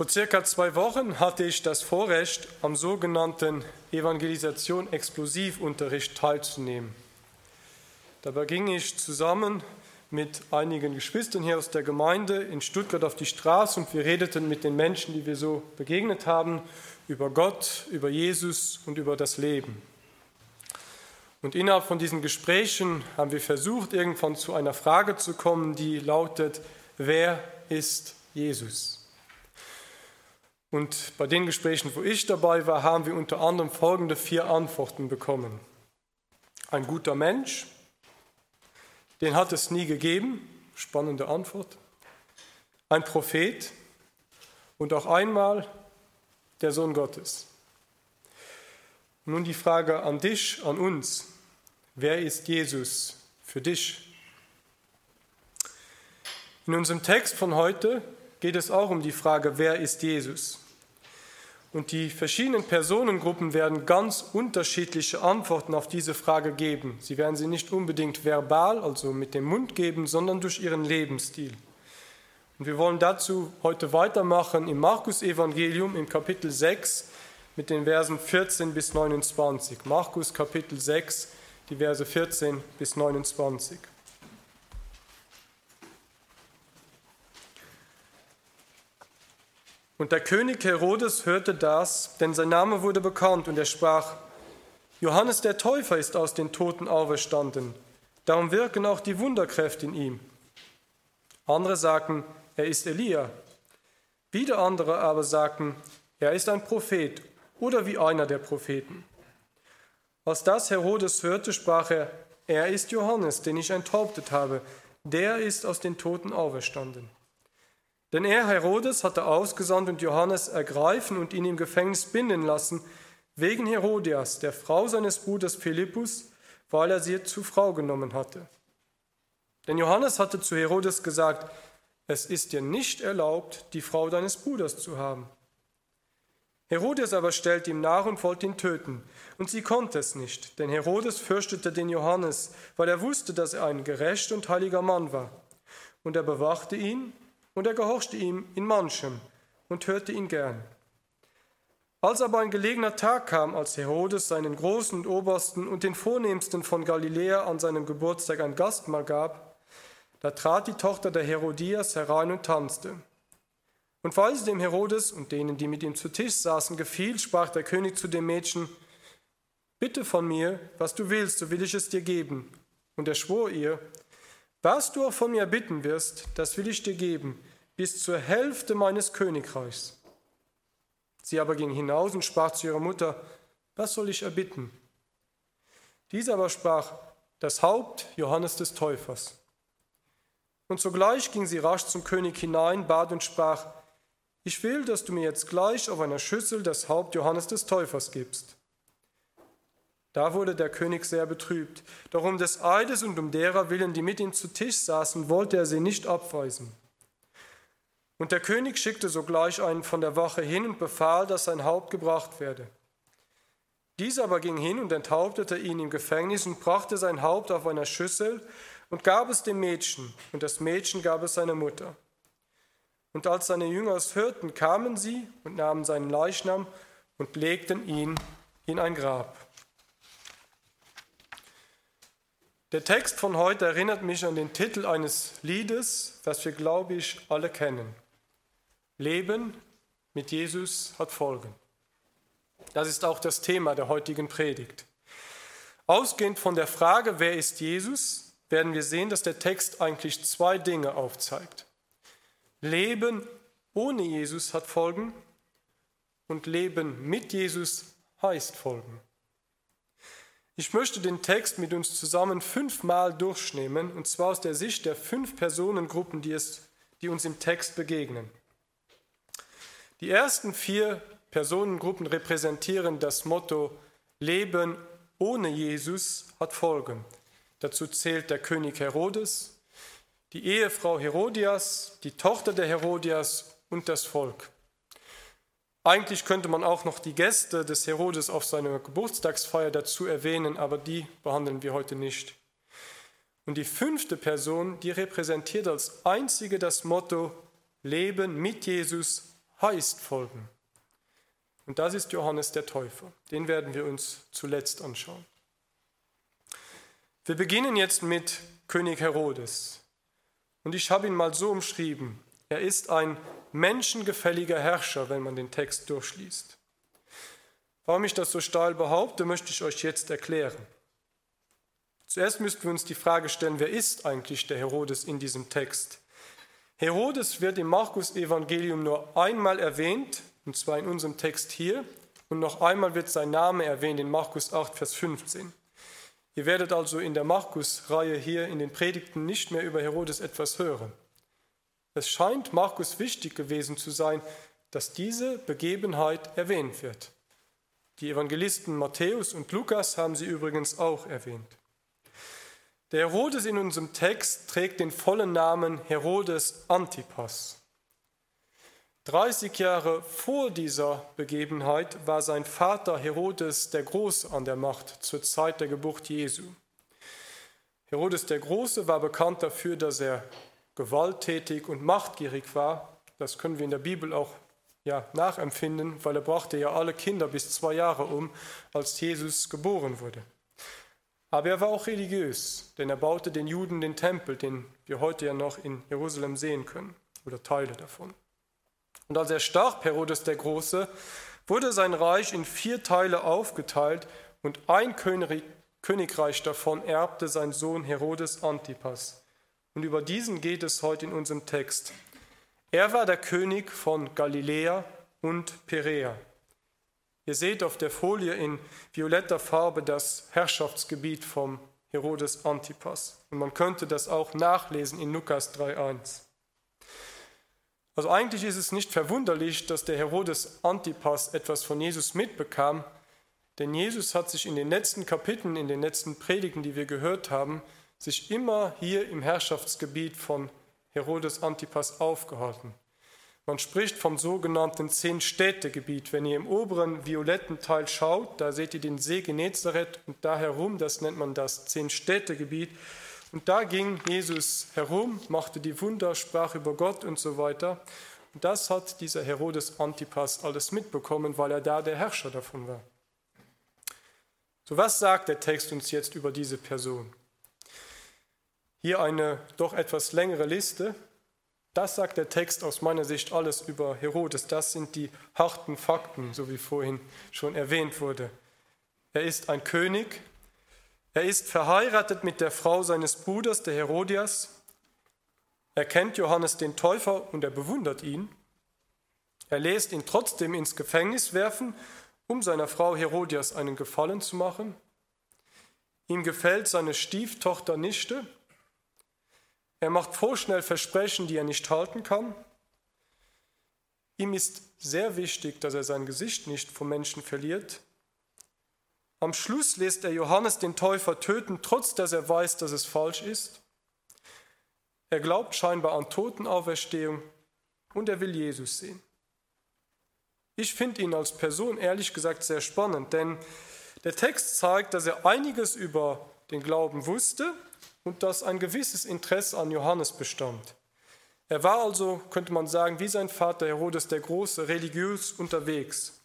Vor circa zwei Wochen hatte ich das Vorrecht, am sogenannten Evangelisation Explosivunterricht teilzunehmen. Dabei ging ich zusammen mit einigen Geschwistern hier aus der Gemeinde in Stuttgart auf die Straße und wir redeten mit den Menschen, die wir so begegnet haben, über Gott, über Jesus und über das Leben. Und innerhalb von diesen Gesprächen haben wir versucht, irgendwann zu einer Frage zu kommen, die lautet, wer ist Jesus? Und bei den Gesprächen, wo ich dabei war, haben wir unter anderem folgende vier Antworten bekommen. Ein guter Mensch, den hat es nie gegeben, spannende Antwort. Ein Prophet und auch einmal der Sohn Gottes. Nun die Frage an dich, an uns. Wer ist Jesus für dich? In unserem Text von heute geht es auch um die Frage, wer ist Jesus? Und die verschiedenen Personengruppen werden ganz unterschiedliche Antworten auf diese Frage geben. Sie werden sie nicht unbedingt verbal, also mit dem Mund geben, sondern durch ihren Lebensstil. Und wir wollen dazu heute weitermachen im Markus Evangelium im Kapitel 6 mit den Versen 14 bis 29. Markus Kapitel 6, die Verse 14 bis 29. Und der König Herodes hörte das, denn sein Name wurde bekannt, und er sprach, Johannes der Täufer ist aus den Toten auferstanden, darum wirken auch die Wunderkräfte in ihm. Andere sagten, er ist Elia. Wieder andere aber sagten, er ist ein Prophet oder wie einer der Propheten. Als das Herodes hörte, sprach er, er ist Johannes, den ich enthauptet habe, der ist aus den Toten auferstanden. Denn er, Herodes, hatte ausgesandt und Johannes ergreifen und ihn im Gefängnis binden lassen, wegen Herodias, der Frau seines Bruders Philippus, weil er sie zur Frau genommen hatte. Denn Johannes hatte zu Herodes gesagt, es ist dir nicht erlaubt, die Frau deines Bruders zu haben. Herodes aber stellte ihm nach und wollte ihn töten, und sie konnte es nicht, denn Herodes fürchtete den Johannes, weil er wusste, dass er ein gerechter und heiliger Mann war. Und er bewachte ihn und er gehorchte ihm in manchem und hörte ihn gern. Als aber ein gelegener Tag kam, als Herodes seinen Großen und Obersten und den Vornehmsten von Galiläa an seinem Geburtstag ein Gastmahl gab, da trat die Tochter der Herodias herein und tanzte. Und weil sie dem Herodes und denen, die mit ihm zu Tisch saßen, gefiel, sprach der König zu dem Mädchen, Bitte von mir, was du willst, so will ich es dir geben. Und er schwor ihr, was du auch von mir bitten wirst, das will ich dir geben, bis zur Hälfte meines Königreichs. Sie aber ging hinaus und sprach zu ihrer Mutter, was soll ich erbitten? Diese aber sprach, das Haupt Johannes des Täufers. Und sogleich ging sie rasch zum König hinein, bat und sprach, ich will, dass du mir jetzt gleich auf einer Schüssel das Haupt Johannes des Täufers gibst. Da wurde der König sehr betrübt. Doch um des Eides und um derer willen, die mit ihm zu Tisch saßen, wollte er sie nicht abweisen. Und der König schickte sogleich einen von der Wache hin und befahl, dass sein Haupt gebracht werde. Dieser aber ging hin und enthauptete ihn im Gefängnis und brachte sein Haupt auf einer Schüssel und gab es dem Mädchen, und das Mädchen gab es seiner Mutter. Und als seine Jünger es hörten, kamen sie und nahmen seinen Leichnam und legten ihn in ein Grab. Der Text von heute erinnert mich an den Titel eines Liedes, das wir, glaube ich, alle kennen. Leben mit Jesus hat Folgen. Das ist auch das Thema der heutigen Predigt. Ausgehend von der Frage, wer ist Jesus, werden wir sehen, dass der Text eigentlich zwei Dinge aufzeigt. Leben ohne Jesus hat Folgen und Leben mit Jesus heißt Folgen. Ich möchte den Text mit uns zusammen fünfmal durchnehmen, und zwar aus der Sicht der fünf Personengruppen, die, es, die uns im Text begegnen. Die ersten vier Personengruppen repräsentieren das Motto Leben ohne Jesus hat Folgen. Dazu zählt der König Herodes, die Ehefrau Herodias, die Tochter der Herodias und das Volk. Eigentlich könnte man auch noch die Gäste des Herodes auf seiner Geburtstagsfeier dazu erwähnen, aber die behandeln wir heute nicht. Und die fünfte Person, die repräsentiert als einzige das Motto Leben mit Jesus heißt folgen. Und das ist Johannes der Täufer. Den werden wir uns zuletzt anschauen. Wir beginnen jetzt mit König Herodes. Und ich habe ihn mal so umschrieben. Er ist ein menschengefälliger Herrscher, wenn man den Text durchliest. Warum ich das so steil behaupte, möchte ich euch jetzt erklären. Zuerst müssten wir uns die Frage stellen, wer ist eigentlich der Herodes in diesem Text? Herodes wird im Markus-Evangelium nur einmal erwähnt, und zwar in unserem Text hier, und noch einmal wird sein Name erwähnt in Markus 8, Vers 15. Ihr werdet also in der Markus-Reihe hier in den Predigten nicht mehr über Herodes etwas hören. Es scheint Markus wichtig gewesen zu sein, dass diese Begebenheit erwähnt wird. Die Evangelisten Matthäus und Lukas haben sie übrigens auch erwähnt. Der Herodes in unserem Text trägt den vollen Namen Herodes Antipas. 30 Jahre vor dieser Begebenheit war sein Vater Herodes der Große an der Macht zur Zeit der Geburt Jesu. Herodes der Große war bekannt dafür, dass er gewalttätig und machtgierig war. Das können wir in der Bibel auch ja, nachempfinden, weil er brachte ja alle Kinder bis zwei Jahre um, als Jesus geboren wurde. Aber er war auch religiös, denn er baute den Juden den Tempel, den wir heute ja noch in Jerusalem sehen können, oder Teile davon. Und als er starb, Herodes der Große, wurde sein Reich in vier Teile aufgeteilt und ein Königreich davon erbte sein Sohn Herodes Antipas. Und über diesen geht es heute in unserem Text. Er war der König von Galiläa und Perea. Ihr seht auf der Folie in violetter Farbe das Herrschaftsgebiet vom Herodes Antipas. Und man könnte das auch nachlesen in Lukas 3.1. Also eigentlich ist es nicht verwunderlich, dass der Herodes Antipas etwas von Jesus mitbekam, denn Jesus hat sich in den letzten Kapiteln, in den letzten Predigen, die wir gehört haben, sich immer hier im Herrschaftsgebiet von Herodes Antipas aufgehalten. Man spricht vom sogenannten Zehn-Städte-Gebiet. Wenn ihr im oberen violetten Teil schaut, da seht ihr den See Genezareth und da herum, das nennt man das Zehn-Städte-Gebiet. Und da ging Jesus herum, machte die Wunder, sprach über Gott und so weiter. Und das hat dieser Herodes Antipas alles mitbekommen, weil er da der Herrscher davon war. So was sagt der Text uns jetzt über diese Person? Hier eine doch etwas längere Liste. Das sagt der Text aus meiner Sicht alles über Herodes. Das sind die harten Fakten, so wie vorhin schon erwähnt wurde. Er ist ein König. Er ist verheiratet mit der Frau seines Bruders, der Herodias. Er kennt Johannes den Täufer und er bewundert ihn. Er lässt ihn trotzdem ins Gefängnis werfen, um seiner Frau Herodias einen Gefallen zu machen. Ihm gefällt seine Stieftochter Nichte er macht vorschnell Versprechen, die er nicht halten kann. Ihm ist sehr wichtig, dass er sein Gesicht nicht vom Menschen verliert. Am Schluss lässt er Johannes den Täufer töten, trotz dass er weiß, dass es falsch ist. Er glaubt scheinbar an Totenauferstehung und er will Jesus sehen. Ich finde ihn als Person ehrlich gesagt sehr spannend, denn der Text zeigt, dass er einiges über den Glauben wusste, und dass ein gewisses Interesse an Johannes bestand. Er war also, könnte man sagen, wie sein Vater Herodes der Große, religiös unterwegs.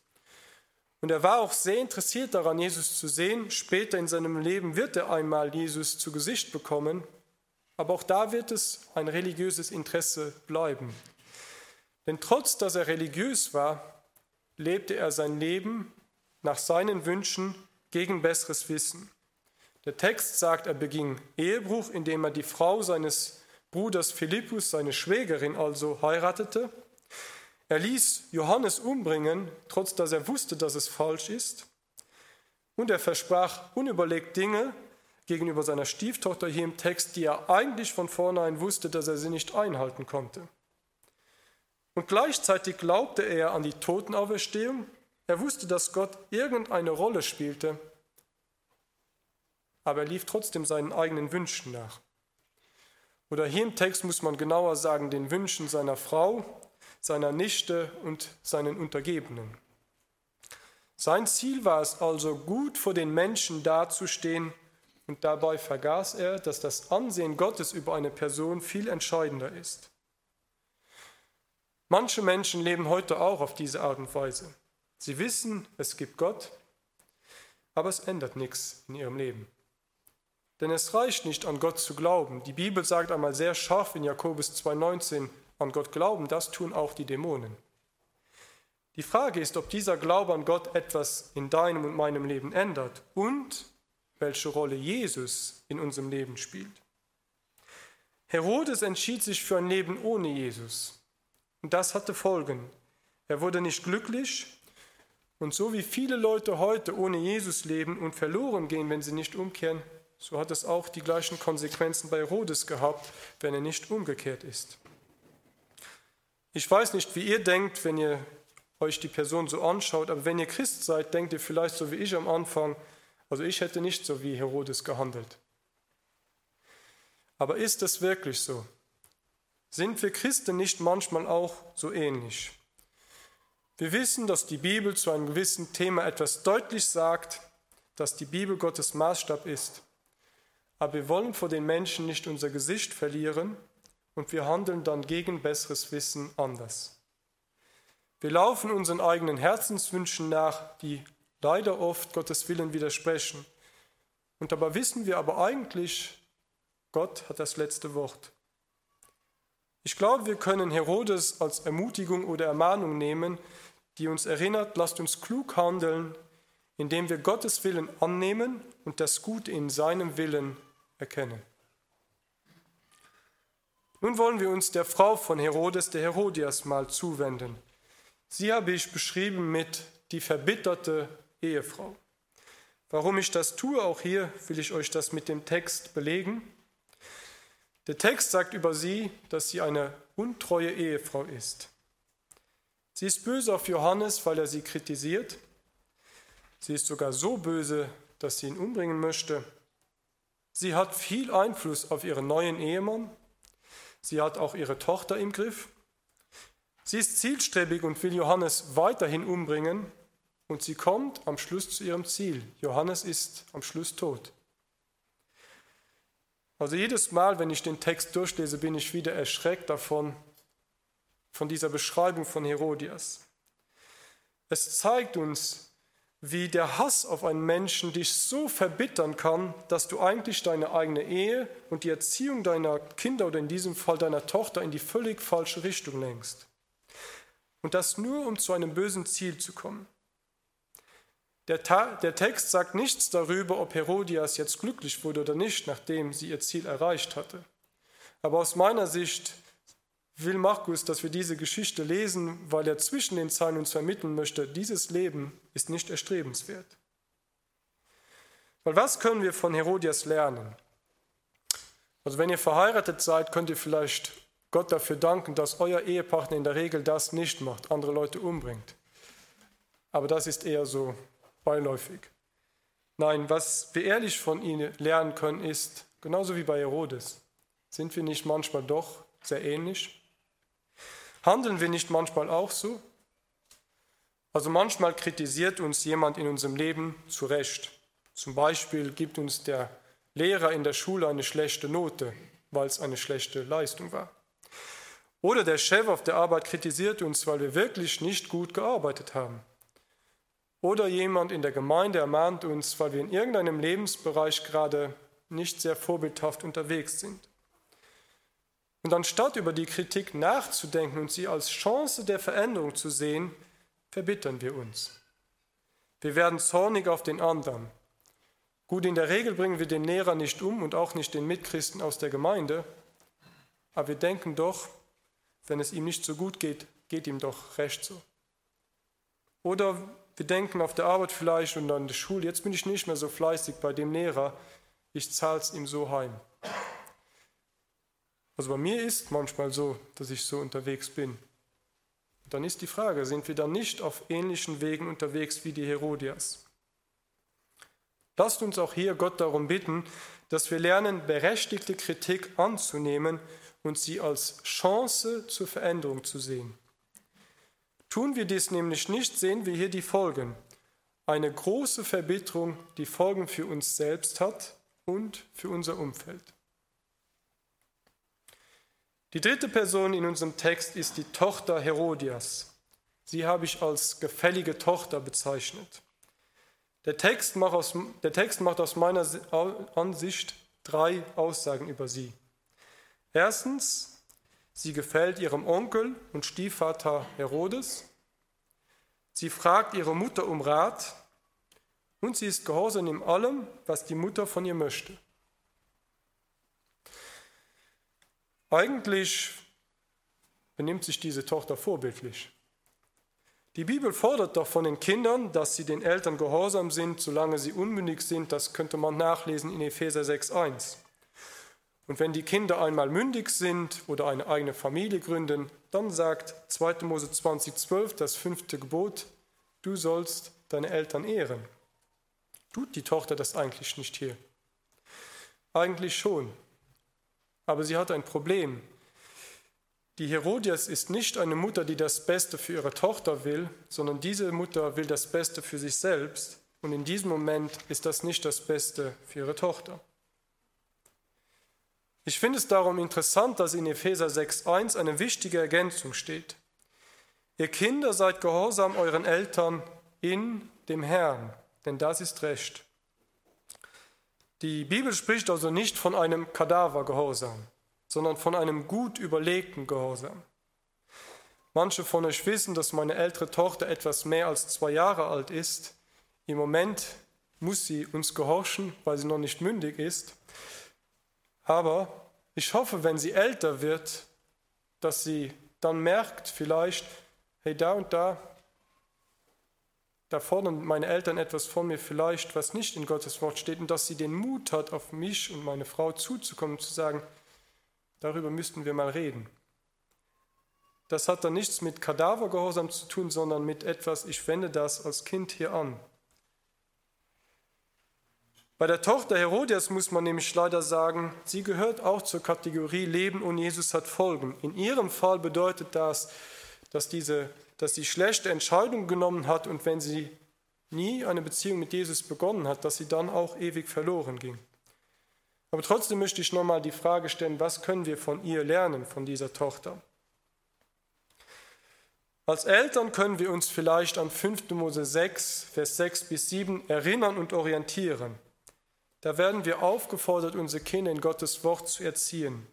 Und er war auch sehr interessiert daran, Jesus zu sehen. Später in seinem Leben wird er einmal Jesus zu Gesicht bekommen, aber auch da wird es ein religiöses Interesse bleiben. Denn trotz dass er religiös war, lebte er sein Leben nach seinen Wünschen gegen besseres Wissen. Der Text sagt, er beging Ehebruch, indem er die Frau seines Bruders Philippus, seine Schwägerin also, heiratete. Er ließ Johannes umbringen, trotz dass er wusste, dass es falsch ist. Und er versprach unüberlegt Dinge gegenüber seiner Stieftochter hier im Text, die er eigentlich von vornherein wusste, dass er sie nicht einhalten konnte. Und gleichzeitig glaubte er an die Totenauferstehung. Er wusste, dass Gott irgendeine Rolle spielte aber er lief trotzdem seinen eigenen Wünschen nach. Oder hier im Text muss man genauer sagen, den Wünschen seiner Frau, seiner Nichte und seinen Untergebenen. Sein Ziel war es also, gut vor den Menschen dazustehen, und dabei vergaß er, dass das Ansehen Gottes über eine Person viel entscheidender ist. Manche Menschen leben heute auch auf diese Art und Weise. Sie wissen, es gibt Gott, aber es ändert nichts in ihrem Leben. Denn es reicht nicht, an Gott zu glauben. Die Bibel sagt einmal sehr scharf in Jakobus 2,19, an Gott glauben, das tun auch die Dämonen. Die Frage ist, ob dieser Glaube an Gott etwas in deinem und meinem Leben ändert und welche Rolle Jesus in unserem Leben spielt. Herodes entschied sich für ein Leben ohne Jesus. Und das hatte Folgen. Er wurde nicht glücklich und so wie viele Leute heute ohne Jesus leben und verloren gehen, wenn sie nicht umkehren, so hat es auch die gleichen Konsequenzen bei Herodes gehabt, wenn er nicht umgekehrt ist. Ich weiß nicht, wie ihr denkt, wenn ihr euch die Person so anschaut, aber wenn ihr Christ seid, denkt ihr vielleicht so wie ich am Anfang, also ich hätte nicht so wie Herodes gehandelt. Aber ist es wirklich so? Sind wir Christen nicht manchmal auch so ähnlich? Wir wissen, dass die Bibel zu einem gewissen Thema etwas deutlich sagt, dass die Bibel Gottes Maßstab ist. Aber wir wollen vor den Menschen nicht unser Gesicht verlieren und wir handeln dann gegen besseres Wissen anders. Wir laufen unseren eigenen Herzenswünschen nach, die leider oft Gottes Willen widersprechen. Und dabei wissen wir aber eigentlich, Gott hat das letzte Wort. Ich glaube, wir können Herodes als Ermutigung oder Ermahnung nehmen, die uns erinnert, lasst uns klug handeln, indem wir Gottes Willen annehmen und das Gute in seinem Willen erkennen. Nun wollen wir uns der Frau von Herodes, der Herodias, mal zuwenden. Sie habe ich beschrieben mit die verbitterte Ehefrau. Warum ich das tue, auch hier will ich euch das mit dem Text belegen. Der Text sagt über sie, dass sie eine untreue Ehefrau ist. Sie ist böse auf Johannes, weil er sie kritisiert. Sie ist sogar so böse, dass sie ihn umbringen möchte. Sie hat viel Einfluss auf ihren neuen Ehemann. Sie hat auch ihre Tochter im Griff. Sie ist zielstrebig und will Johannes weiterhin umbringen. Und sie kommt am Schluss zu ihrem Ziel. Johannes ist am Schluss tot. Also jedes Mal, wenn ich den Text durchlese, bin ich wieder erschreckt davon, von dieser Beschreibung von Herodias. Es zeigt uns, wie der Hass auf einen Menschen dich so verbittern kann, dass du eigentlich deine eigene Ehe und die Erziehung deiner Kinder oder in diesem Fall deiner Tochter in die völlig falsche Richtung lenkst. Und das nur, um zu einem bösen Ziel zu kommen. Der, der, Text sagt nichts darüber, ob Herodias jetzt glücklich wurde oder nicht, nachdem sie ihr Ziel erreicht hatte. Aber aus meiner Sicht will Markus, dass wir diese Geschichte lesen, weil er zwischen den Zeilen uns vermitteln möchte, dieses Leben ist nicht erstrebenswert. Weil was können wir von Herodias lernen? Also wenn ihr verheiratet seid, könnt ihr vielleicht Gott dafür danken, dass euer Ehepartner in der Regel das nicht macht, andere Leute umbringt. Aber das ist eher so beiläufig. Nein, was wir ehrlich von ihnen lernen können, ist, genauso wie bei Herodes, sind wir nicht manchmal doch sehr ähnlich? Handeln wir nicht manchmal auch so? Also manchmal kritisiert uns jemand in unserem Leben zu Recht. Zum Beispiel gibt uns der Lehrer in der Schule eine schlechte Note, weil es eine schlechte Leistung war. Oder der Chef auf der Arbeit kritisiert uns, weil wir wirklich nicht gut gearbeitet haben. Oder jemand in der Gemeinde ermahnt uns, weil wir in irgendeinem Lebensbereich gerade nicht sehr vorbildhaft unterwegs sind. Und anstatt über die Kritik nachzudenken und sie als Chance der Veränderung zu sehen, verbittern wir uns. Wir werden zornig auf den anderen. Gut, in der Regel bringen wir den Lehrer nicht um und auch nicht den Mitchristen aus der Gemeinde, aber wir denken doch, wenn es ihm nicht so gut geht, geht ihm doch recht so. Oder wir denken auf der Arbeit vielleicht und an der Schule, jetzt bin ich nicht mehr so fleißig bei dem Lehrer, ich zahle es ihm so heim. Also bei mir ist manchmal so, dass ich so unterwegs bin. dann ist die Frage, sind wir dann nicht auf ähnlichen Wegen unterwegs wie die Herodias? Lasst uns auch hier Gott darum bitten, dass wir lernen, berechtigte Kritik anzunehmen und sie als Chance zur Veränderung zu sehen. Tun wir dies nämlich nicht, sehen wir hier die Folgen. Eine große Verbitterung, die Folgen für uns selbst hat und für unser Umfeld. Die dritte Person in unserem Text ist die Tochter Herodias. Sie habe ich als gefällige Tochter bezeichnet. Der Text macht aus, Text macht aus meiner Ansicht drei Aussagen über sie. Erstens, sie gefällt ihrem Onkel und Stiefvater Herodes. Sie fragt ihre Mutter um Rat und sie ist gehorsam in allem, was die Mutter von ihr möchte. Eigentlich benimmt sich diese Tochter vorbildlich. Die Bibel fordert doch von den Kindern, dass sie den Eltern gehorsam sind, solange sie unmündig sind. Das könnte man nachlesen in Epheser 6.1. Und wenn die Kinder einmal mündig sind oder eine eigene Familie gründen, dann sagt 2. Mose 20.12, das fünfte Gebot, du sollst deine Eltern ehren. Tut die Tochter das eigentlich nicht hier? Eigentlich schon. Aber sie hat ein Problem. Die Herodias ist nicht eine Mutter, die das Beste für ihre Tochter will, sondern diese Mutter will das Beste für sich selbst. Und in diesem Moment ist das nicht das Beste für ihre Tochter. Ich finde es darum interessant, dass in Epheser 6.1 eine wichtige Ergänzung steht. Ihr Kinder seid gehorsam euren Eltern in dem Herrn, denn das ist Recht. Die Bibel spricht also nicht von einem Kadavergehorsam, sondern von einem gut überlegten Gehorsam. Manche von euch wissen, dass meine ältere Tochter etwas mehr als zwei Jahre alt ist. Im Moment muss sie uns gehorchen, weil sie noch nicht mündig ist. Aber ich hoffe, wenn sie älter wird, dass sie dann merkt vielleicht, hey, da und da, da fordern meine Eltern etwas von mir vielleicht, was nicht in Gottes Wort steht, und dass sie den Mut hat, auf mich und meine Frau zuzukommen und zu sagen, darüber müssten wir mal reden. Das hat dann nichts mit Kadavergehorsam zu tun, sondern mit etwas, ich wende das als Kind hier an. Bei der Tochter Herodias muss man nämlich leider sagen, sie gehört auch zur Kategorie Leben und Jesus hat Folgen. In ihrem Fall bedeutet das, dass, diese, dass sie schlechte Entscheidungen genommen hat und wenn sie nie eine Beziehung mit Jesus begonnen hat, dass sie dann auch ewig verloren ging. Aber trotzdem möchte ich nochmal die Frage stellen, was können wir von ihr lernen, von dieser Tochter? Als Eltern können wir uns vielleicht an 5. Mose 6, Vers 6 bis 7 erinnern und orientieren. Da werden wir aufgefordert, unsere Kinder in Gottes Wort zu erziehen.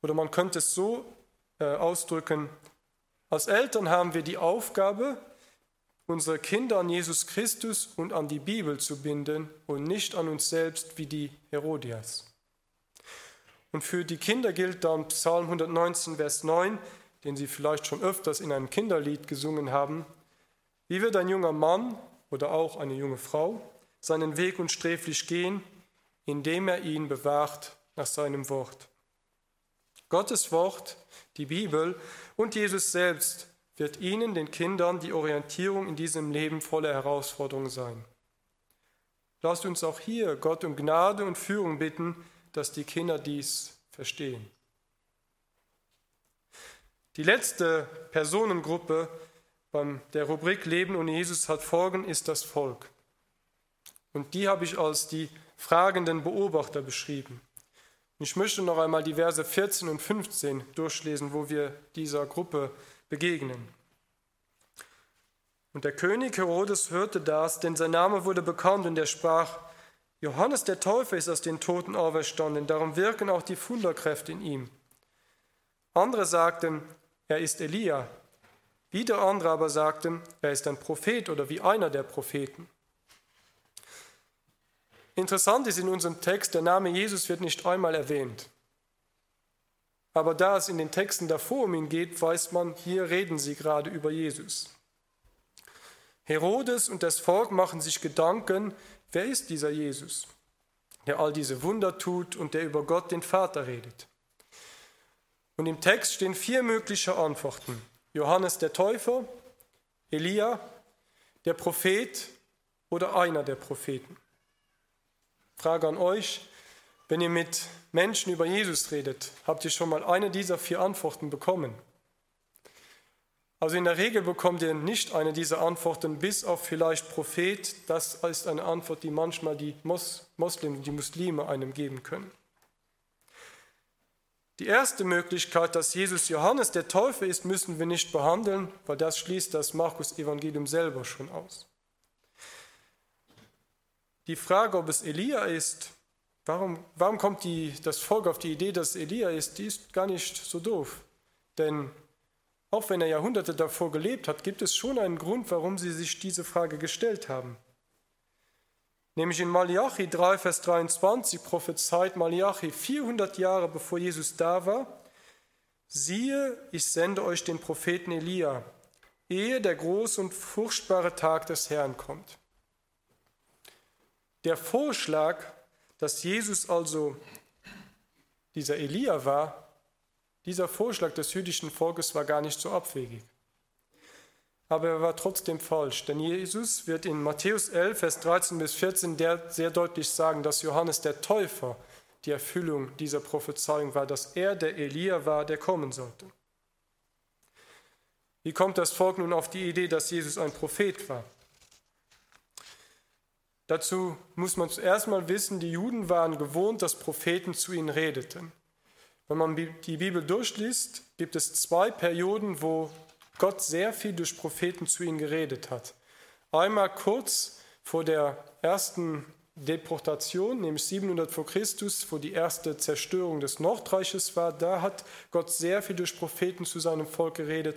Oder man könnte es so äh, ausdrücken, als Eltern haben wir die Aufgabe, unsere Kinder an Jesus Christus und an die Bibel zu binden und nicht an uns selbst wie die Herodias. Und für die Kinder gilt dann Psalm 119, Vers 9, den Sie vielleicht schon öfters in einem Kinderlied gesungen haben. Wie wird ein junger Mann oder auch eine junge Frau seinen Weg unsträflich gehen, indem er ihn bewahrt nach seinem Wort. Gottes Wort, die Bibel und Jesus selbst wird ihnen, den Kindern, die Orientierung in diesem Leben voller Herausforderungen sein. Lasst uns auch hier Gott um Gnade und Führung bitten, dass die Kinder dies verstehen. Die letzte Personengruppe bei der Rubrik Leben ohne Jesus hat Folgen ist das Volk. Und die habe ich als die fragenden Beobachter beschrieben. Ich möchte noch einmal die Verse 14 und 15 durchlesen, wo wir dieser Gruppe begegnen. Und der König Herodes hörte das, denn sein Name wurde bekannt und er sprach, Johannes der Täufer ist aus den Toten auferstanden, darum wirken auch die Wunderkräfte in ihm. Andere sagten, er ist Elia. Wieder andere aber sagten, er ist ein Prophet oder wie einer der Propheten. Interessant ist in unserem Text, der Name Jesus wird nicht einmal erwähnt. Aber da es in den Texten davor um ihn geht, weiß man, hier reden sie gerade über Jesus. Herodes und das Volk machen sich Gedanken, wer ist dieser Jesus, der all diese Wunder tut und der über Gott den Vater redet. Und im Text stehen vier mögliche Antworten. Johannes der Täufer, Elia, der Prophet oder einer der Propheten. Frage an euch, wenn ihr mit Menschen über Jesus redet, habt ihr schon mal eine dieser vier Antworten bekommen? Also in der Regel bekommt ihr nicht eine dieser Antworten, bis auf vielleicht Prophet. Das ist eine Antwort, die manchmal die Mos Moslems, die Muslime einem geben können. Die erste Möglichkeit, dass Jesus Johannes der Täufer ist, müssen wir nicht behandeln, weil das schließt das Markus-Evangelium selber schon aus. Die Frage, ob es Elia ist, warum, warum kommt die, das Volk auf die Idee, dass es Elia ist, die ist gar nicht so doof. Denn auch wenn er Jahrhunderte davor gelebt hat, gibt es schon einen Grund, warum sie sich diese Frage gestellt haben. Nämlich in Malachi 3, Vers 23 prophezeit Malachi 400 Jahre bevor Jesus da war, siehe, ich sende euch den Propheten Elia, ehe der große und furchtbare Tag des Herrn kommt. Der Vorschlag, dass Jesus also dieser Elia war, dieser Vorschlag des jüdischen Volkes war gar nicht so abwegig aber er war trotzdem falsch. Denn Jesus wird in Matthäus 11, Vers 13 bis 14 sehr deutlich sagen, dass Johannes der Täufer die Erfüllung dieser Prophezeiung war, dass er der Elia war, der kommen sollte. Wie kommt das Volk nun auf die Idee, dass Jesus ein Prophet war? Dazu muss man zuerst mal wissen, die Juden waren gewohnt, dass Propheten zu ihnen redeten. Wenn man die Bibel durchliest, gibt es zwei Perioden, wo Gott sehr viel durch Propheten zu ihnen geredet hat. Einmal kurz vor der ersten Deportation, nämlich 700 vor Christus, wo die erste Zerstörung des Nordreiches war, da hat Gott sehr viel durch Propheten zu seinem Volk geredet.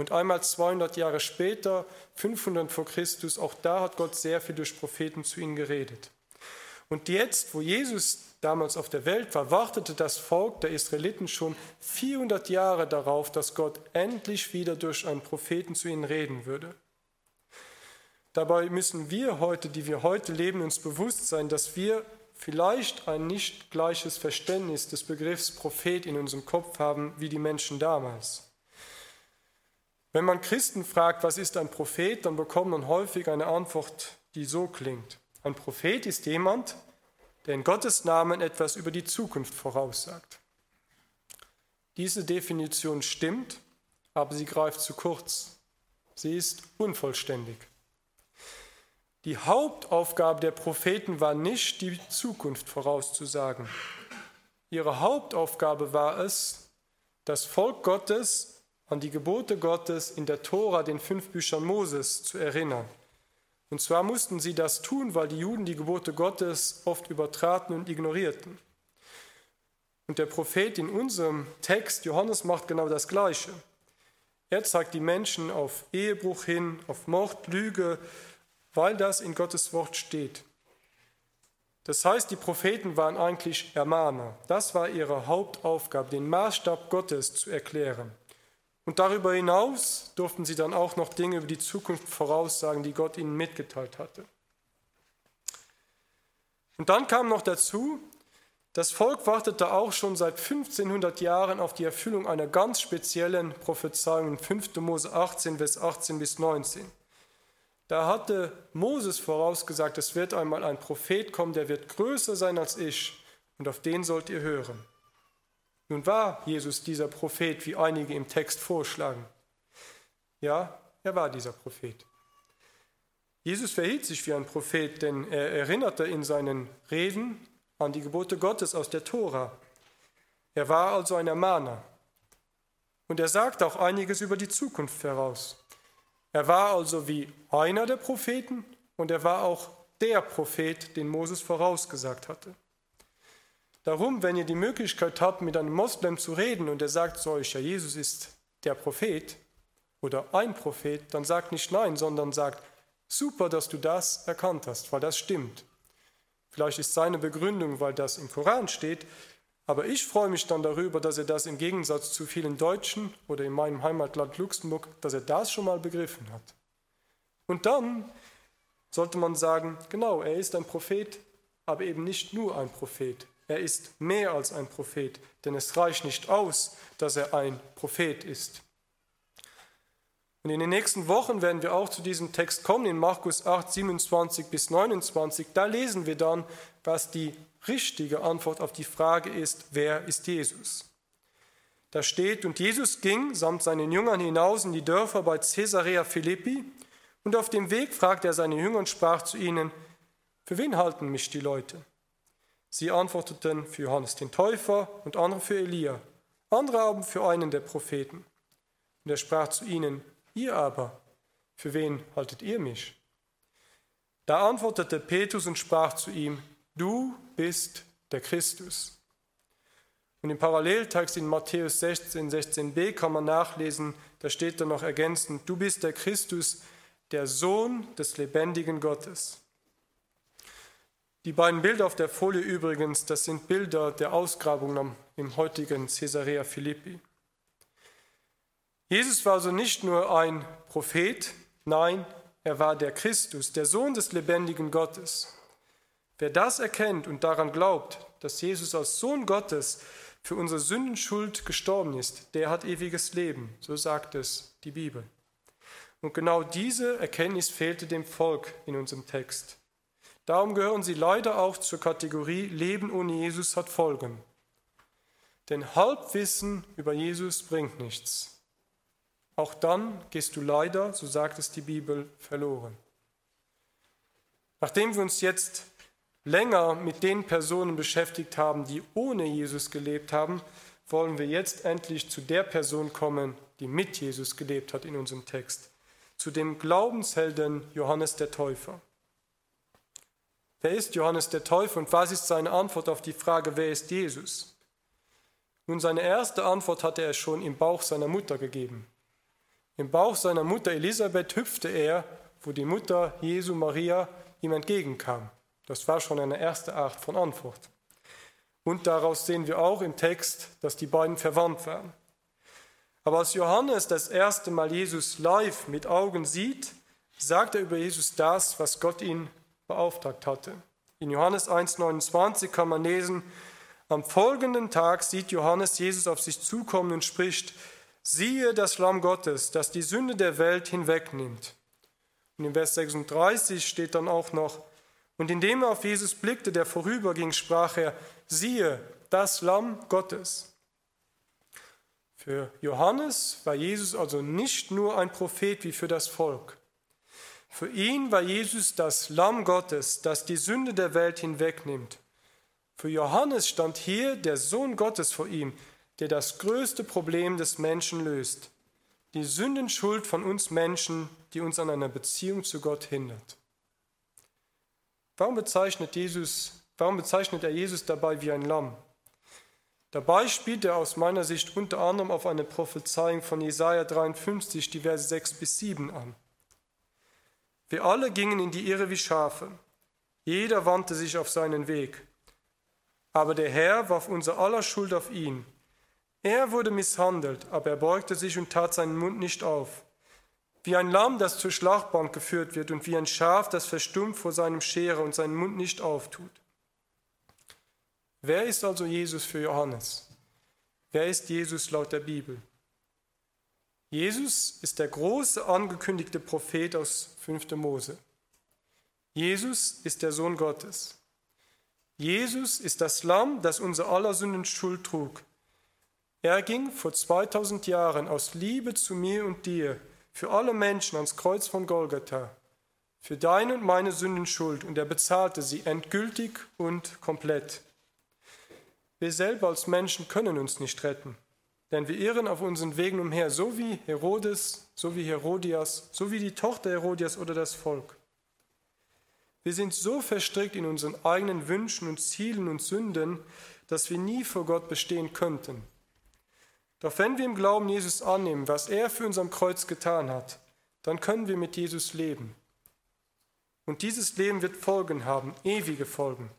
Und einmal 200 Jahre später, 500 vor Christus, auch da hat Gott sehr viel durch Propheten zu ihnen geredet. Und jetzt, wo Jesus damals auf der Welt war, wartete das Volk der Israeliten schon 400 Jahre darauf, dass Gott endlich wieder durch einen Propheten zu ihnen reden würde. Dabei müssen wir heute, die wir heute leben, uns bewusst sein, dass wir vielleicht ein nicht gleiches Verständnis des Begriffs Prophet in unserem Kopf haben wie die Menschen damals. Wenn man Christen fragt, was ist ein Prophet, dann bekommt man häufig eine Antwort, die so klingt. Ein Prophet ist jemand, der in Gottes Namen etwas über die Zukunft voraussagt. Diese Definition stimmt, aber sie greift zu kurz. Sie ist unvollständig. Die Hauptaufgabe der Propheten war nicht, die Zukunft vorauszusagen. Ihre Hauptaufgabe war es, das Volk Gottes an die Gebote Gottes in der Tora, den fünf Büchern Moses, zu erinnern. Und zwar mussten sie das tun, weil die Juden die Gebote Gottes oft übertraten und ignorierten. Und der Prophet in unserem Text, Johannes, macht genau das Gleiche. Er zeigt die Menschen auf Ehebruch hin, auf Mord, Lüge, weil das in Gottes Wort steht. Das heißt, die Propheten waren eigentlich Ermahner. Das war ihre Hauptaufgabe, den Maßstab Gottes zu erklären. Und darüber hinaus durften sie dann auch noch Dinge über die Zukunft voraussagen, die Gott ihnen mitgeteilt hatte. Und dann kam noch dazu, das Volk wartete auch schon seit 1500 Jahren auf die Erfüllung einer ganz speziellen Prophezeiung in 5. Mose 18, Vers 18 bis 19. Da hatte Moses vorausgesagt, es wird einmal ein Prophet kommen, der wird größer sein als ich, und auf den sollt ihr hören. Nun war Jesus dieser Prophet, wie einige im Text vorschlagen. Ja, er war dieser Prophet. Jesus verhielt sich wie ein Prophet, denn er erinnerte in seinen Reden an die Gebote Gottes aus der Tora. Er war also ein Ermahner. Und er sagte auch einiges über die Zukunft voraus. Er war also wie einer der Propheten und er war auch der Prophet, den Moses vorausgesagt hatte. Darum, wenn ihr die Möglichkeit habt, mit einem Moslem zu reden und er sagt zu euch, ja, Jesus ist der Prophet oder ein Prophet, dann sagt nicht nein, sondern sagt, super, dass du das erkannt hast, weil das stimmt. Vielleicht ist seine Begründung, weil das im Koran steht, aber ich freue mich dann darüber, dass er das im Gegensatz zu vielen Deutschen oder in meinem Heimatland Luxemburg, dass er das schon mal begriffen hat. Und dann sollte man sagen, genau, er ist ein Prophet, aber eben nicht nur ein Prophet. Er ist mehr als ein Prophet, denn es reicht nicht aus, dass er ein Prophet ist. Und in den nächsten Wochen werden wir auch zu diesem Text kommen, in Markus 8, 27 bis 29. Da lesen wir dann, was die richtige Antwort auf die Frage ist, wer ist Jesus? Da steht, und Jesus ging samt seinen Jüngern hinaus in die Dörfer bei Caesarea Philippi, und auf dem Weg fragte er seine Jünger und sprach zu ihnen, für wen halten mich die Leute? Sie antworteten für Johannes den Täufer und andere für Elia andere aber für einen der Propheten. Und er sprach zu ihnen, ihr aber, für wen haltet ihr mich? Da antwortete Petrus und sprach zu ihm, du bist der Christus. Und im Paralleltext in Matthäus 16, 16b kann man nachlesen, da steht dann noch ergänzend, du bist der Christus, der Sohn des lebendigen Gottes. Die beiden Bilder auf der Folie übrigens, das sind Bilder der Ausgrabung im heutigen Caesarea Philippi. Jesus war also nicht nur ein Prophet, nein, er war der Christus, der Sohn des lebendigen Gottes. Wer das erkennt und daran glaubt, dass Jesus als Sohn Gottes für unsere Sündenschuld gestorben ist, der hat ewiges Leben, so sagt es die Bibel. Und genau diese Erkenntnis fehlte dem Volk in unserem Text. Darum gehören sie leider auch zur Kategorie Leben ohne Jesus hat Folgen. Denn Halbwissen über Jesus bringt nichts. Auch dann gehst du leider, so sagt es die Bibel, verloren. Nachdem wir uns jetzt länger mit den Personen beschäftigt haben, die ohne Jesus gelebt haben, wollen wir jetzt endlich zu der Person kommen, die mit Jesus gelebt hat in unserem Text, zu dem Glaubenshelden Johannes der Täufer. Wer ist Johannes der Täufer und was ist seine Antwort auf die Frage, wer ist Jesus? Nun, seine erste Antwort hatte er schon im Bauch seiner Mutter gegeben. Im Bauch seiner Mutter Elisabeth hüpfte er, wo die Mutter Jesu Maria ihm entgegenkam. Das war schon eine erste Art von Antwort. Und daraus sehen wir auch im Text, dass die beiden verwandt waren. Aber als Johannes das erste Mal Jesus live mit Augen sieht, sagt er über Jesus das, was Gott ihn beauftragt hatte. In Johannes 1,29 kann man lesen, am folgenden Tag sieht Johannes Jesus auf sich zukommen und spricht, siehe das Lamm Gottes, das die Sünde der Welt hinwegnimmt. Und in Vers 36 steht dann auch noch, und indem er auf Jesus blickte, der vorüberging, sprach er, siehe das Lamm Gottes. Für Johannes war Jesus also nicht nur ein Prophet wie für das Volk. Für ihn war Jesus das Lamm Gottes, das die Sünde der Welt hinwegnimmt. Für Johannes stand hier der Sohn Gottes vor ihm, der das größte Problem des Menschen löst, die Sündenschuld von uns Menschen, die uns an einer Beziehung zu Gott hindert. Warum bezeichnet, Jesus, warum bezeichnet er Jesus dabei wie ein Lamm? Dabei spielt er aus meiner Sicht unter anderem auf eine Prophezeiung von Jesaja 53, die Verse 6 bis 7 an. Wir alle gingen in die Irre wie Schafe. Jeder wandte sich auf seinen Weg. Aber der Herr warf unser aller Schuld auf ihn. Er wurde misshandelt, aber er beugte sich und tat seinen Mund nicht auf. Wie ein Lamm, das zur Schlachtbank geführt wird, und wie ein Schaf, das verstummt vor seinem Scherer und seinen Mund nicht auftut. Wer ist also Jesus für Johannes? Wer ist Jesus laut der Bibel? Jesus ist der große angekündigte Prophet aus 5. Mose. Jesus ist der Sohn Gottes. Jesus ist das Lamm, das unser aller Sünden Schuld trug. Er ging vor 2000 Jahren aus Liebe zu mir und dir, für alle Menschen ans Kreuz von Golgatha, für deine und meine Sünden Schuld, und er bezahlte sie endgültig und komplett. Wir selber als Menschen können uns nicht retten. Denn wir irren auf unseren Wegen umher, so wie Herodes, so wie Herodias, so wie die Tochter Herodias oder das Volk. Wir sind so verstrickt in unseren eigenen Wünschen und Zielen und Sünden, dass wir nie vor Gott bestehen könnten. Doch wenn wir im Glauben Jesus annehmen, was er für uns am Kreuz getan hat, dann können wir mit Jesus leben. Und dieses Leben wird Folgen haben, ewige Folgen.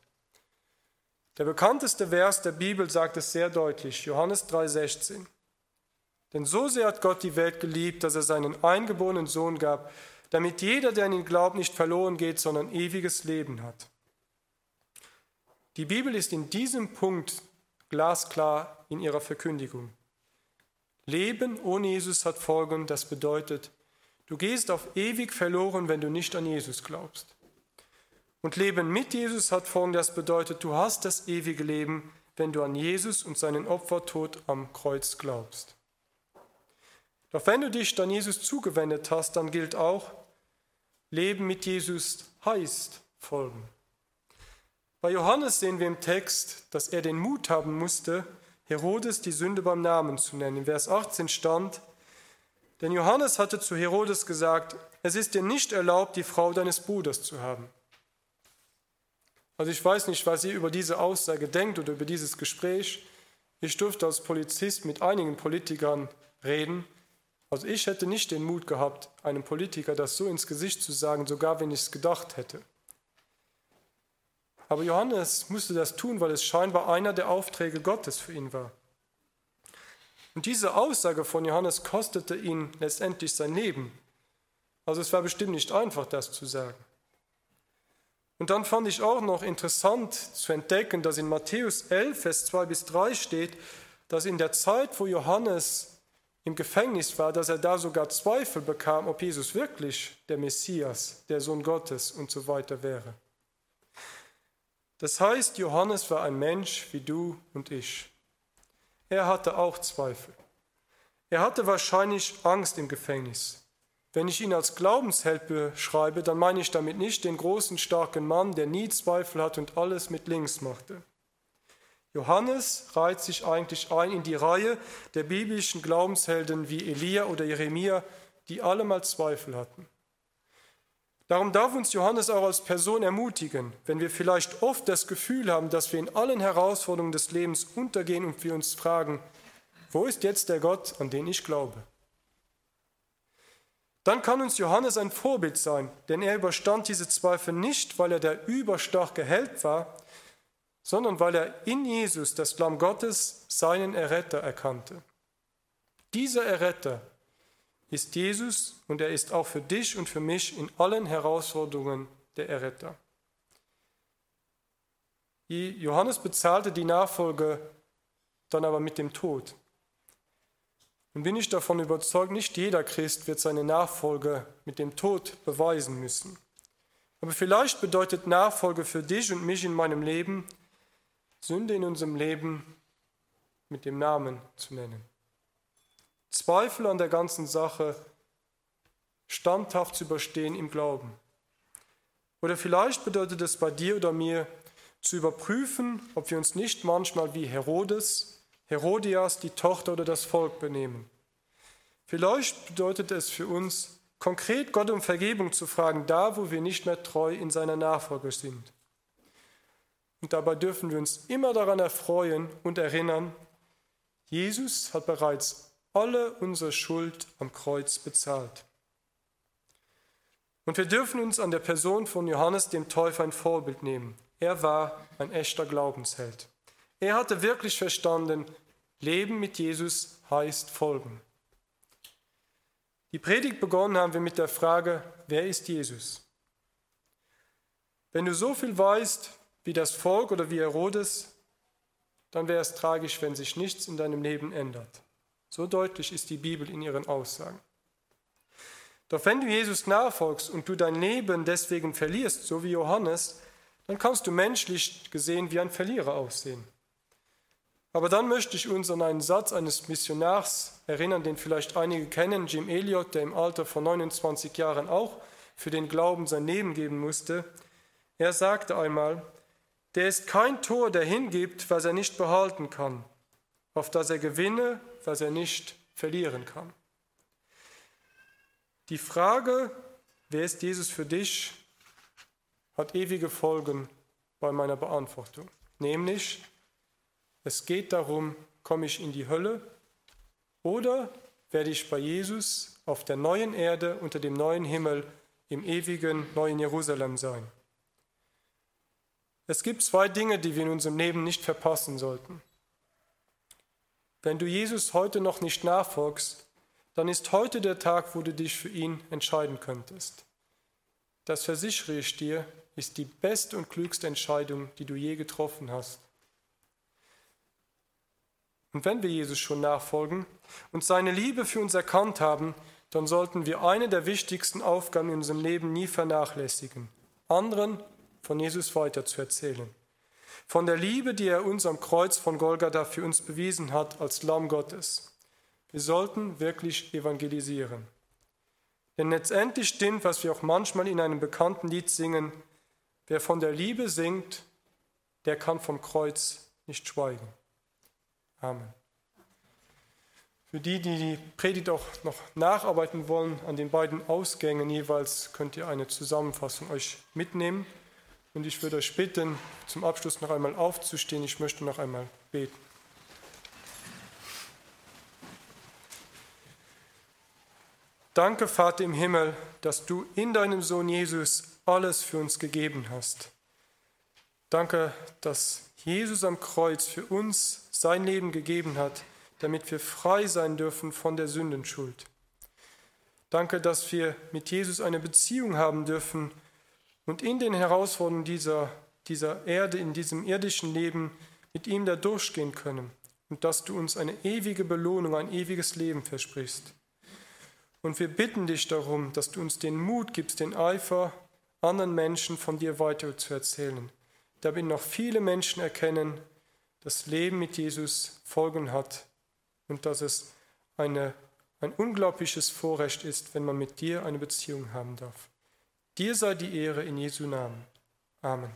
Der bekannteste Vers der Bibel sagt es sehr deutlich, Johannes 3:16. Denn so sehr hat Gott die Welt geliebt, dass er seinen eingeborenen Sohn gab, damit jeder, der an ihn glaubt, nicht verloren geht, sondern ewiges Leben hat. Die Bibel ist in diesem Punkt glasklar in ihrer Verkündigung. Leben ohne Jesus hat Folgen, das bedeutet, du gehst auf ewig verloren, wenn du nicht an Jesus glaubst. Und Leben mit Jesus hat Folgen, das bedeutet, du hast das ewige Leben, wenn du an Jesus und seinen Opfertod am Kreuz glaubst. Doch wenn du dich dann Jesus zugewendet hast, dann gilt auch, Leben mit Jesus heißt Folgen. Bei Johannes sehen wir im Text, dass er den Mut haben musste, Herodes die Sünde beim Namen zu nennen. In Vers 18 stand, denn Johannes hatte zu Herodes gesagt, es ist dir nicht erlaubt, die Frau deines Bruders zu haben. Also ich weiß nicht, was ihr über diese Aussage denkt oder über dieses Gespräch. Ich durfte als Polizist mit einigen Politikern reden. Also ich hätte nicht den Mut gehabt, einem Politiker das so ins Gesicht zu sagen, sogar wenn ich es gedacht hätte. Aber Johannes musste das tun, weil es scheinbar einer der Aufträge Gottes für ihn war. Und diese Aussage von Johannes kostete ihn letztendlich sein Leben. Also es war bestimmt nicht einfach, das zu sagen. Und dann fand ich auch noch interessant zu entdecken, dass in Matthäus 11, Vers 2 bis 3 steht, dass in der Zeit, wo Johannes im Gefängnis war, dass er da sogar Zweifel bekam, ob Jesus wirklich der Messias, der Sohn Gottes und so weiter wäre. Das heißt, Johannes war ein Mensch wie du und ich. Er hatte auch Zweifel. Er hatte wahrscheinlich Angst im Gefängnis. Wenn ich ihn als Glaubensheld beschreibe, dann meine ich damit nicht den großen, starken Mann, der nie Zweifel hat und alles mit links machte. Johannes reiht sich eigentlich ein in die Reihe der biblischen Glaubenshelden wie Elia oder Jeremia, die alle mal Zweifel hatten. Darum darf uns Johannes auch als Person ermutigen, wenn wir vielleicht oft das Gefühl haben, dass wir in allen Herausforderungen des Lebens untergehen und wir uns fragen, wo ist jetzt der Gott, an den ich glaube? Dann kann uns Johannes ein Vorbild sein, denn er überstand diese Zweifel nicht, weil er der überstarke Held war, sondern weil er in Jesus, das Lamm Gottes, seinen Erretter erkannte. Dieser Erretter ist Jesus und er ist auch für dich und für mich in allen Herausforderungen der Erretter. Johannes bezahlte die Nachfolge dann aber mit dem Tod. Und bin ich davon überzeugt, nicht jeder Christ wird seine Nachfolge mit dem Tod beweisen müssen. Aber vielleicht bedeutet Nachfolge für dich und mich in meinem Leben, Sünde in unserem Leben mit dem Namen zu nennen. Zweifel an der ganzen Sache standhaft zu überstehen im Glauben. Oder vielleicht bedeutet es bei dir oder mir, zu überprüfen, ob wir uns nicht manchmal wie Herodes, Herodias, die Tochter oder das Volk benehmen. Vielleicht bedeutet es für uns, konkret Gott um Vergebung zu fragen, da wo wir nicht mehr treu in seiner Nachfolge sind. Und dabei dürfen wir uns immer daran erfreuen und erinnern, Jesus hat bereits alle unsere Schuld am Kreuz bezahlt. Und wir dürfen uns an der Person von Johannes dem Täufer ein Vorbild nehmen. Er war ein echter Glaubensheld. Er hatte wirklich verstanden, Leben mit Jesus heißt folgen. Die Predigt begonnen haben wir mit der Frage, wer ist Jesus? Wenn du so viel weißt wie das Volk oder wie Herodes, dann wäre es tragisch, wenn sich nichts in deinem Leben ändert. So deutlich ist die Bibel in ihren Aussagen. Doch wenn du Jesus nachfolgst und du dein Leben deswegen verlierst, so wie Johannes, dann kannst du menschlich gesehen wie ein Verlierer aussehen. Aber dann möchte ich uns an einen Satz eines Missionars erinnern, den vielleicht einige kennen, Jim Elliot, der im Alter von 29 Jahren auch für den Glauben sein Leben geben musste. Er sagte einmal, der ist kein Tor, der hingibt, was er nicht behalten kann, auf das er gewinne, was er nicht verlieren kann. Die Frage, wer ist Jesus für dich, hat ewige Folgen bei meiner Beantwortung. Nämlich, es geht darum, komme ich in die Hölle oder werde ich bei Jesus auf der neuen Erde unter dem neuen Himmel im ewigen neuen Jerusalem sein. Es gibt zwei Dinge, die wir in unserem Leben nicht verpassen sollten. Wenn du Jesus heute noch nicht nachfolgst, dann ist heute der Tag, wo du dich für ihn entscheiden könntest. Das versichere ich dir, ist die beste und klügste Entscheidung, die du je getroffen hast. Und wenn wir Jesus schon nachfolgen und seine Liebe für uns erkannt haben, dann sollten wir eine der wichtigsten Aufgaben in unserem Leben nie vernachlässigen, anderen von Jesus weiter zu erzählen. Von der Liebe, die er uns am Kreuz von Golgatha für uns bewiesen hat als Lamm Gottes. Wir sollten wirklich evangelisieren. Denn letztendlich stimmt, was wir auch manchmal in einem bekannten Lied singen, wer von der Liebe singt, der kann vom Kreuz nicht schweigen. Amen. Für die, die die Predigt auch noch nacharbeiten wollen, an den beiden Ausgängen jeweils könnt ihr eine Zusammenfassung euch mitnehmen. Und ich würde euch bitten, zum Abschluss noch einmal aufzustehen. Ich möchte noch einmal beten. Danke, Vater im Himmel, dass du in deinem Sohn Jesus alles für uns gegeben hast. Danke, dass Jesus am Kreuz für uns sein Leben gegeben hat, damit wir frei sein dürfen von der Sündenschuld. Danke, dass wir mit Jesus eine Beziehung haben dürfen und in den Herausforderungen dieser, dieser Erde, in diesem irdischen Leben mit ihm da durchgehen können und dass du uns eine ewige Belohnung, ein ewiges Leben versprichst. Und wir bitten dich darum, dass du uns den Mut gibst, den Eifer, anderen Menschen von dir weiter zu erzählen, damit noch viele Menschen erkennen, dass Leben mit Jesus Folgen hat und dass es eine, ein unglaubliches Vorrecht ist, wenn man mit dir eine Beziehung haben darf. Dir sei die Ehre in Jesu Namen. Amen.